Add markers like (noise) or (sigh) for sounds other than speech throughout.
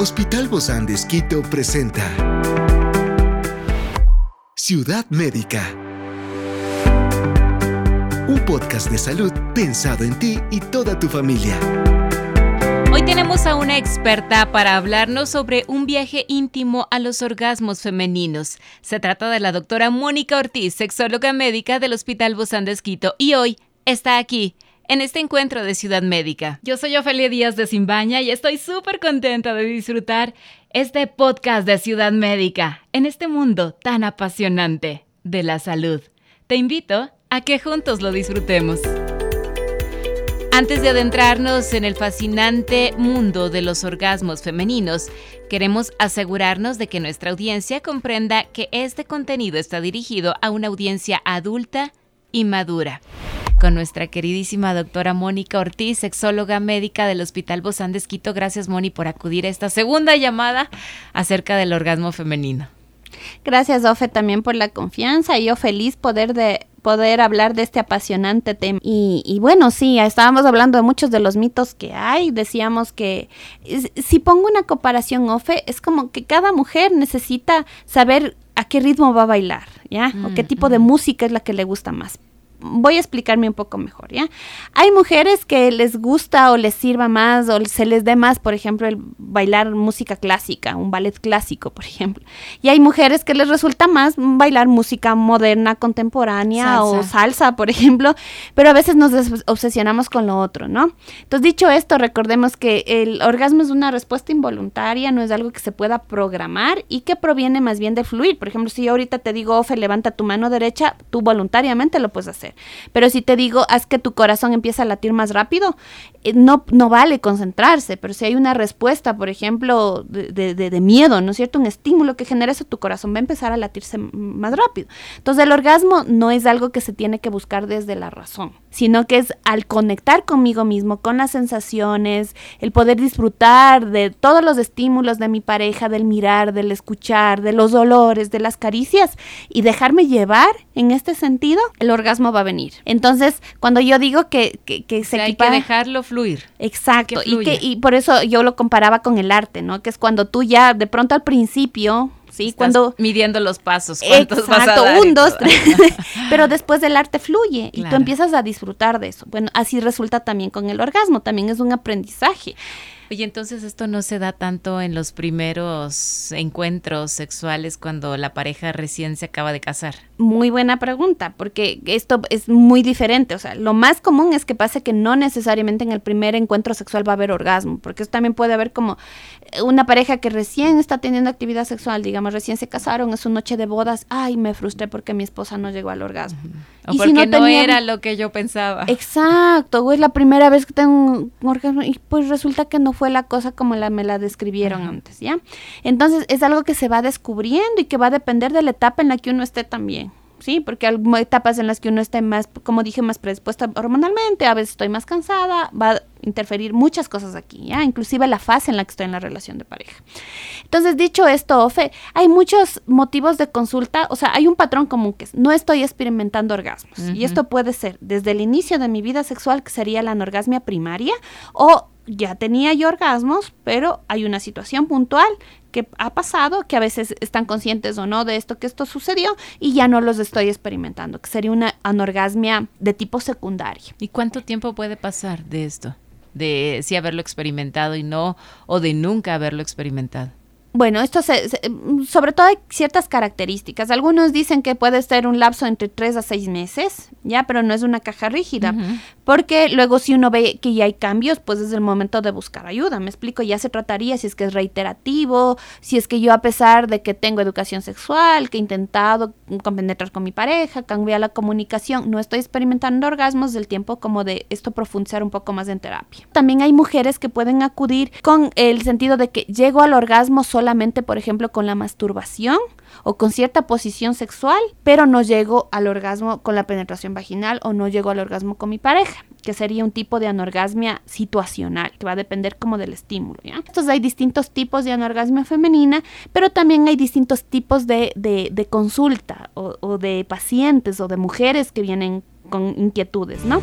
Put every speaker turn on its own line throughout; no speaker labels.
Hospital Bozán de Esquito presenta Ciudad Médica. Un podcast de salud pensado en ti y toda tu familia.
Hoy tenemos a una experta para hablarnos sobre un viaje íntimo a los orgasmos femeninos. Se trata de la doctora Mónica Ortiz, sexóloga médica del Hospital Bozán de Esquito, y hoy está aquí en este encuentro de Ciudad Médica. Yo soy Ofelia Díaz de Simbaña y estoy súper contenta de disfrutar este podcast de Ciudad Médica en este mundo tan apasionante de la salud. Te invito a que juntos lo disfrutemos. Antes de adentrarnos en el fascinante mundo de los orgasmos femeninos, queremos asegurarnos de que nuestra audiencia comprenda que este contenido está dirigido a una audiencia adulta y madura con nuestra queridísima doctora Mónica Ortiz, sexóloga médica del Hospital Bozán de Esquito. Gracias, Moni, por acudir a esta segunda llamada acerca del orgasmo femenino.
Gracias, Ofe, también por la confianza y yo feliz poder de poder hablar de este apasionante tema. Y, y, bueno, sí, estábamos hablando de muchos de los mitos que hay. Decíamos que si pongo una comparación, Ofe, es como que cada mujer necesita saber a qué ritmo va a bailar, ¿ya? o qué tipo de música es la que le gusta más voy a explicarme un poco mejor, ¿ya? Hay mujeres que les gusta o les sirva más o se les dé más, por ejemplo, el bailar música clásica, un ballet clásico, por ejemplo. Y hay mujeres que les resulta más bailar música moderna, contemporánea o salsa, por ejemplo, pero a veces nos obsesionamos con lo otro, ¿no? Entonces, dicho esto, recordemos que el orgasmo es una respuesta involuntaria, no es algo que se pueda programar y que proviene más bien de fluir. Por ejemplo, si yo ahorita te digo, Ofe, levanta tu mano derecha, tú voluntariamente lo puedes hacer. Pero si te digo, haz que tu corazón empiece a latir más rápido, eh, no, no vale concentrarse, pero si hay una respuesta, por ejemplo, de, de, miedo, ¿no es cierto? Un estímulo que genera eso, tu corazón va a empezar a latirse más rápido. Entonces el orgasmo no es algo que se tiene que buscar desde la razón, sino que es al conectar conmigo mismo, con las sensaciones, el poder disfrutar de todos los estímulos de mi pareja, del mirar, del escuchar, de los dolores, de las caricias y dejarme llevar en este sentido, el orgasmo va a venir. Entonces, cuando yo digo que, que, se
Hay que dejarlo fluir.
Exacto. y, que, y por eso yo lo comparaba con el arte, ¿no? Que es cuando tú ya de pronto al principio ¿sí? Cuando
midiendo los pasos,
cuántos exacto, un, dos, tres, (laughs) pero después el arte fluye y tú empiezas a disfrutar de eso. Bueno, así resulta también con el orgasmo, también es un aprendizaje.
Oye, entonces esto no se da tanto en los primeros encuentros sexuales cuando la pareja recién se acaba de casar.
Muy buena pregunta, porque esto es muy diferente. O sea, lo más común es que pase que no necesariamente en el primer encuentro sexual va a haber orgasmo, porque eso también puede haber como una pareja que recién está teniendo actividad sexual, digamos, recién se casaron, es su noche de bodas, ay, me frustré porque mi esposa no llegó al orgasmo.
O porque si no, era lo que yo pensaba.
Exacto, o es la primera vez que tengo un orgasmo y pues resulta que no fue la cosa como la, me la describieron antes, ¿ya? Entonces es algo que se va descubriendo y que va a depender de la etapa en la que uno esté también. ¿Sí? Porque hay etapas en las que uno esté más, como dije, más predispuesta hormonalmente, a veces estoy más cansada, va a interferir muchas cosas aquí, ¿ya? Inclusive la fase en la que estoy en la relación de pareja. Entonces, dicho esto, Ofe, hay muchos motivos de consulta, o sea, hay un patrón común que es, no estoy experimentando orgasmos. Y esto puede ser desde el inicio de mi vida sexual, que sería la anorgasmia primaria, o ya tenía yo orgasmos, pero hay una situación puntual que ha pasado, que a veces están conscientes o no de esto que esto sucedió y ya no los estoy experimentando, que sería una anorgasmia de tipo secundario.
¿Y cuánto tiempo puede pasar de esto? De si haberlo experimentado y no, o de nunca haberlo experimentado.
Bueno, esto se, sobre todo hay ciertas características. Algunos dicen que puede ser un lapso entre tres a seis meses, ya, pero no es una caja rígida, porque luego si uno ve que ya hay cambios, pues es el momento de buscar ayuda. Me explico, ya se trataría si es que es reiterativo, si es que yo a pesar de que tengo educación sexual, que he intentado compenetrar con mi pareja, cambiar la comunicación, no estoy experimentando orgasmos del tiempo como de esto profundizar un poco más en terapia. También hay mujeres que pueden acudir con el sentido de que llego al orgasmo solamente, por ejemplo, con la masturbación o con cierta posición sexual, pero no llego al orgasmo con la penetración vaginal o no llego al orgasmo con mi pareja, que sería un tipo de anorgasmia situacional, que va a depender como del estímulo. ¿ya? Entonces hay distintos tipos de anorgasmia femenina, pero también hay distintos tipos de, de, consulta o, o de pacientes o de mujeres que vienen con inquietudes, ¿no?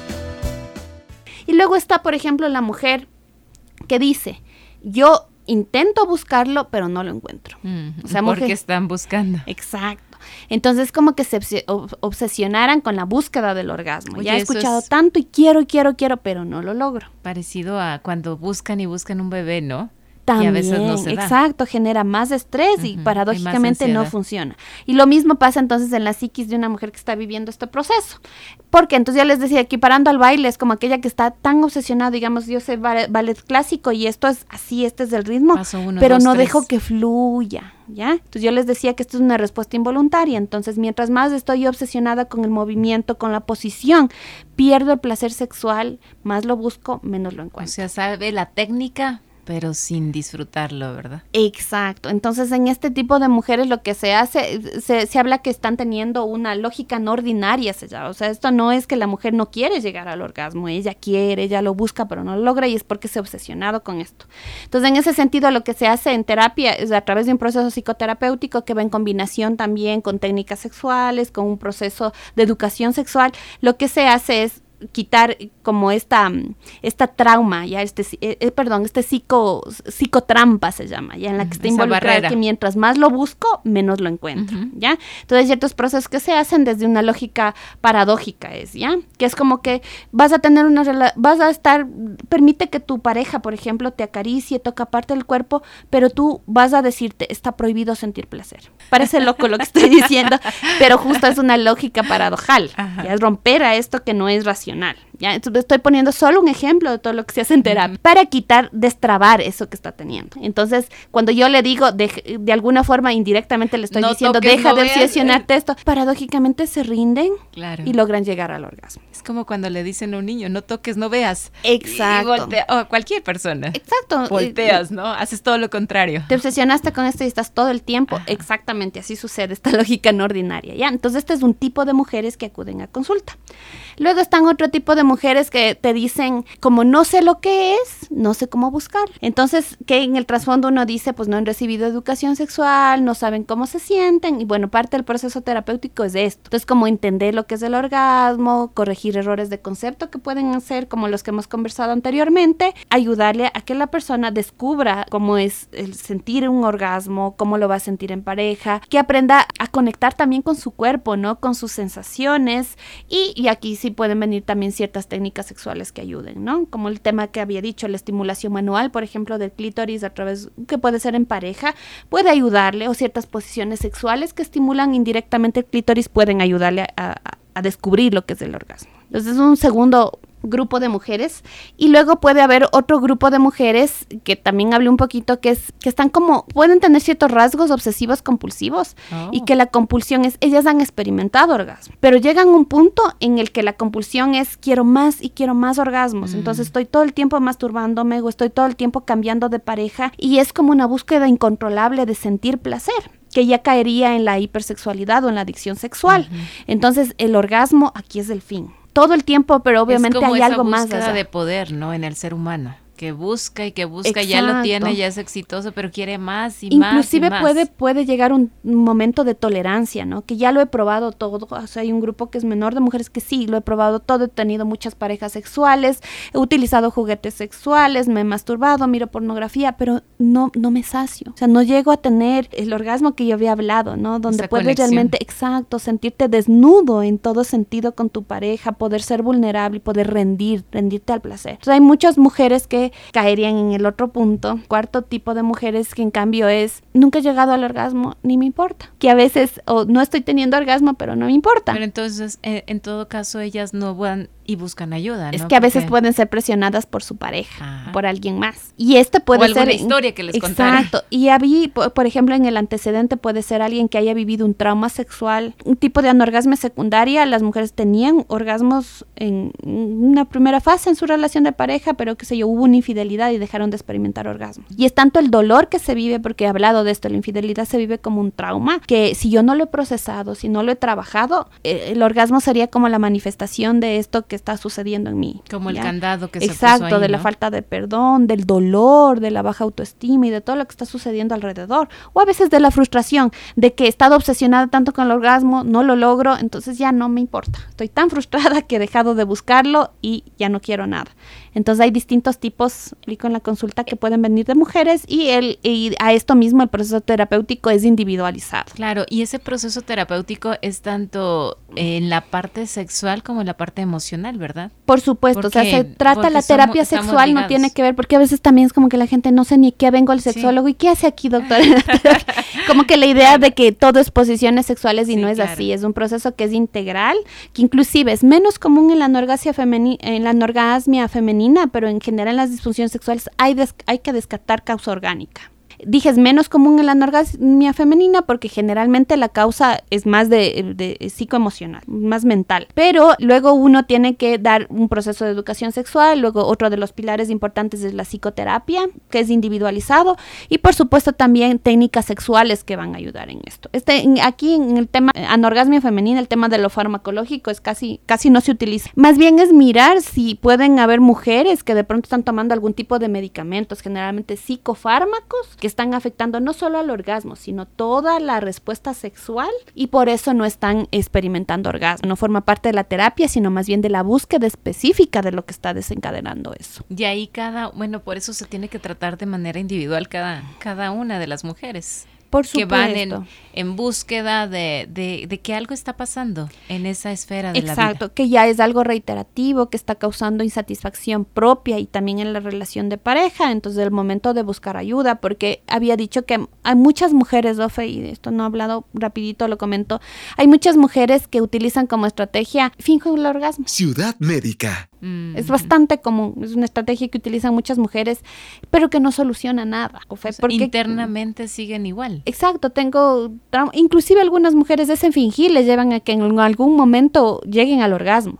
Y luego está, por ejemplo, la mujer que dice, yo intento buscarlo, pero no lo encuentro.
o sea, porque están buscando.
Exacto. Entonces, como que se obsesionaran con la búsqueda del orgasmo. ya he escuchado tanto y quiero, quiero, quiero, pero no lo logro.
Parecido a cuando buscan y buscan un bebé, ¿no?
También, exacto, genera más estrés y paradójicamente no funciona. Y lo mismo pasa entonces en la psiquis de una mujer que está viviendo este proceso. Porque entonces ya les decía, equiparando al baile, es como aquella que está tan obsesionada, digamos, yo sé ballet, clásico y esto es así, este es el ritmo, pero no dejo que fluya, ¿ya? Entonces yo les decía que esto es una respuesta involuntaria, entonces mientras más estoy obsesionada con el movimiento, con la posición, pierdo el placer sexual, más lo busco, menos lo encuentro. O
sea, sabe la técnica, pero sin disfrutarlo, ¿verdad?
Exacto. Entonces, en este tipo de mujeres lo que se hace, se, se habla que están teniendo una lógica no ordinaria, o sea, esto no es que la mujer no quiere llegar al orgasmo, ella quiere, ella lo busca, pero no lo logra y es porque se ha obsesionado con esto. Entonces, en ese sentido, lo que se hace en terapia es a través de un proceso psicoterapéutico que va en combinación también con técnicas sexuales, con un proceso de educación sexual, lo que se hace es quitar como esta, esta trauma, ya este, eh, eh, perdón, este psico, psicotrampa se llama, ya en la que está involucrada que mientras más lo busco, menos lo encuentro, ¿ya? Entonces ciertos procesos que se hacen desde una lógica paradójica es, ¿ya? Que es como que vas a tener una vas a estar, permite que tu pareja, por ejemplo, te acaricie, toca parte del cuerpo, pero tú vas a decirte, está prohibido sentir placer. Parece loco lo que estoy (laughs) diciendo, pero justo es una lógica paradojal, ya es romper a esto que no es racional regional. ¿Ya? estoy poniendo solo un ejemplo de todo lo que se hace en terapia para quitar, destrabar eso que está teniendo. Entonces, cuando yo le digo, de, de alguna forma indirectamente le estoy diciendo, deja de obsesionarte esto, paradójicamente se rinden y logran llegar al orgasmo.
Es como cuando le dicen a un niño, no toques, no veas.
Exacto.
o cualquier persona.
Exacto.
Volteas, ¿no? Haces todo lo contrario.
Te obsesionaste con esto y estás todo el tiempo. Exactamente, así sucede esta (laughs) lógica no ordinaria, ¿ya? Entonces, este es un tipo de mujeres que acuden a consulta. Luego están otro tipo de mujeres que te dicen, como no sé lo que es, no sé cómo buscar. Entonces, que en el trasfondo uno dice, pues no han recibido educación sexual, no saben cómo se sienten. Y bueno, parte del proceso terapéutico es esto. Entonces, como entender lo que es el orgasmo, corregir errores de concepto que pueden hacer, como los que hemos conversado anteriormente, ayudarle a que la persona descubra cómo es el sentir un orgasmo, cómo lo va a sentir en pareja, que aprenda a conectar también con su cuerpo, ¿no? Con sus sensaciones. Y, y aquí sí pueden venir también ciertas técnicas sexuales que ayuden, ¿no? Como el tema que había dicho, la estimulación manual, por ejemplo, del clítoris a través, que puede ser en pareja, puede ayudarle, o ciertas posiciones sexuales que estimulan indirectamente el clítoris pueden ayudarle a, a descubrir lo que es el orgasmo. Entonces es un segundo grupo de mujeres y luego puede haber otro grupo de mujeres que también hablé un poquito que es que están como pueden tener ciertos rasgos obsesivos compulsivos y oh. que la compulsión es ellas han experimentado orgasmo pero llegan a un punto en el que la compulsión es quiero más y quiero más orgasmos mm. entonces estoy todo el tiempo masturbándome o estoy todo el tiempo cambiando de pareja y es como una búsqueda incontrolable de sentir placer que ya caería en la hipersexualidad o en la adicción sexual. Entonces, el orgasmo aquí es el fin todo el tiempo, pero obviamente hay algo más.
de poder, ¿no? En el ser humano que busca y que busca, ya lo tiene, ya es exitoso, pero quiere más y
más.
Inclusive
puede, puede llegar un momento de tolerancia, ¿no? Que ya lo he probado todo. O sea, hay un grupo que es menor de mujeres que sí, lo he probado todo, he tenido muchas parejas sexuales, he utilizado juguetes sexuales, me he masturbado, miro pornografía, pero no, no me sacio. O sea, no llego a tener el orgasmo que yo había hablado, ¿no? Donde puedes realmente, exacto, sentirte desnudo en todo sentido con tu pareja, poder ser vulnerable y poder rendir, rendirte al placer. Entonces, hay muchas mujeres que caerían en el otro punto. Cuarto tipo de mujeres que en cambio es, nunca he llegado al orgasmo, ni me importa. Que a veces, o no estoy teniendo orgasmo, pero no me importa.
Pero entonces, eh, en todo caso, ellas no van y buscan ayuda.
Es que a veces pueden ser presionadas por su pareja, por alguien más. Y este puede
o
ser.
historia que les
Exacto. Y había, por ejemplo, en el antecedente puede ser alguien que haya vivido un trauma sexual, un tipo de anorgasmia secundaria. Las mujeres tenían orgasmos en una primera fase en su relación de pareja, pero que sé yo, hubo una infidelidad y dejaron de experimentar orgasmos. Y es tanto el dolor que se vive, porque he hablado de esto, la infidelidad se vive como un trauma, que si yo no lo he procesado, si no lo he trabajado, eh, el orgasmo sería como la manifestación de esto que está sucediendo en mí.
Como el candado que
Exacto, se Exacto, de la falta de perdón, del dolor, de la baja autoestima y de todo lo que está sucediendo alrededor. O a veces de la frustración, de que he estado obsesionada tanto con el orgasmo, no lo logro, entonces ya no me importa. Estoy tan (laughs) frustrada que he dejado de buscarlo y ya no quiero nada. Entonces hay distintos tipos, en la consulta, que pueden venir de mujeres y, el, y a esto mismo el proceso terapéutico es individualizado.
Claro, y ese proceso terapéutico es tanto en la parte sexual como en la parte emocional, ¿verdad?
Por supuesto, o sea, se trata la terapia sexual, no tiene que ver, porque a veces también es como que la gente no sé ni qué vengo al sexólogo y qué hace aquí, doctor. (laughs) (laughs) como que la idea de que todo es posiciones sexuales y no es así, es un proceso que es integral, que inclusive es menos común en la anorgasmia femenina, en la anorgasmia femenina, pero en general en las disfunciones sexuales hay, hay que descartar causa orgánica. Dije, es menos común en la anorgasmia femenina porque generalmente la causa es más de, de, psicoemocional, más mental. Pero luego uno tiene que dar un proceso de educación sexual, luego otro de los pilares importantes es la psicoterapia, que es individualizado, y por supuesto también técnicas sexuales que van a ayudar en esto. Este, aquí en el tema anorgasmia femenina, el tema de lo farmacológico es casi, casi no se utiliza. Más bien es mirar si pueden haber mujeres que de pronto están tomando algún tipo de medicamentos, generalmente psicofármacos, que están afectando no solo al orgasmo, sino toda la respuesta sexual y por eso no están experimentando orgasmo. No forma parte de la terapia, sino más bien de la búsqueda específica de lo que está desencadenando eso.
Y ahí cada, bueno, por eso se tiene que tratar de manera individual cada, cada una de las mujeres.
Por supuesto.
que van en, búsqueda de, de, que algo está pasando en esa esfera de
Exacto,
la
vida. Exacto, que ya es algo reiterativo, que está causando insatisfacción propia y también en la relación de pareja. Entonces, el momento de buscar ayuda, porque había dicho que hay muchas mujeres, Ofe, y esto no he hablado rapidito, lo comento, hay muchas mujeres que utilizan como estrategia finjo el orgasmo.
Ciudad médica.
Mm. Es bastante común, es una estrategia que utilizan muchas mujeres, pero que no soluciona nada.
porque internamente siguen igual.
Exacto, tengo, inclusive algunas mujeres de ese fingir les llevan a que en algún momento lleguen al orgasmo.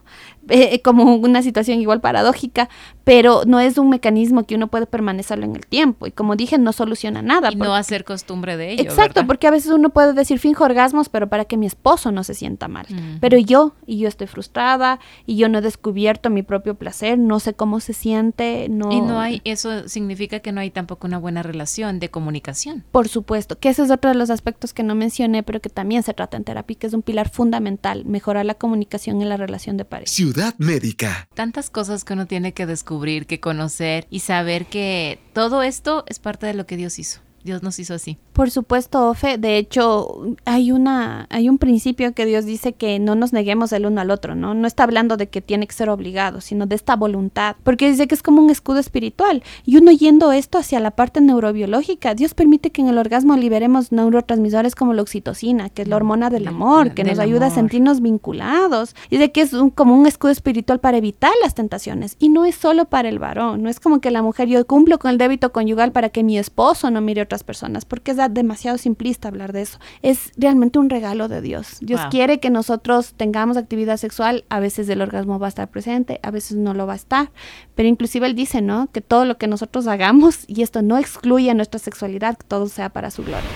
Eh, como una situación igual paradójica, pero no es un mecanismo que uno puede permanecerlo en el tiempo. Y como dije, no soluciona nada.
Y no hacer costumbre de ello.
Exacto, porque a veces uno puede decir finjo orgasmos, pero para que mi esposo no se sienta mal. Pero yo, y yo estoy frustrada, y yo no he descubierto mi propio placer, no sé cómo se siente, no...
Y no hay, eso significa que no hay tampoco una buena relación de comunicación.
Por supuesto, que ese es otro de los aspectos que no mencioné, pero que también se trata en terapia, que es un pilar fundamental, mejorar la comunicación en la relación de pareja.
Ciudad médica.
Tantas cosas que uno tiene que descubrir, que conocer y saber que todo esto es parte de lo que Dios hizo. Dios nos hizo así.
Por supuesto, Ofe. De hecho, hay una, hay un principio que Dios dice que no nos neguemos el uno al otro, ¿no? No está hablando de que tiene que ser obligado, sino de esta voluntad. Porque dice que es como un escudo espiritual. Y uno yendo esto hacia la parte neurobiológica, Dios permite que en el orgasmo liberemos neurotransmisores como la oxitocina, que es la hormona del amor, que nos ayuda a sentirnos vinculados. Y de que es como un escudo espiritual para evitar las tentaciones. Y no es solo para el varón. No es como que la mujer, yo cumplo con el débito conyugal para que mi esposo no mire otras personas, porque es demasiado simplista hablar de eso. Es realmente un regalo de Dios. Dios quiere que nosotros tengamos actividad sexual, a veces el orgasmo va a estar presente, a veces no lo va a estar, pero inclusive Él dice, ¿no? Que todo lo que nosotros hagamos, y esto no excluye nuestra sexualidad, que todo sea para su gloria.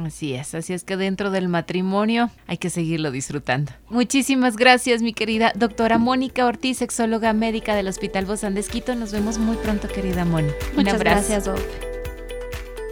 Así es, así es que dentro del matrimonio hay que seguirlo disfrutando. Muchísimas gracias, mi querida doctora Mónica Ortiz, sexóloga médica del Hospital Bozán de Nos vemos muy pronto, querida Moni.
Muchas gracias,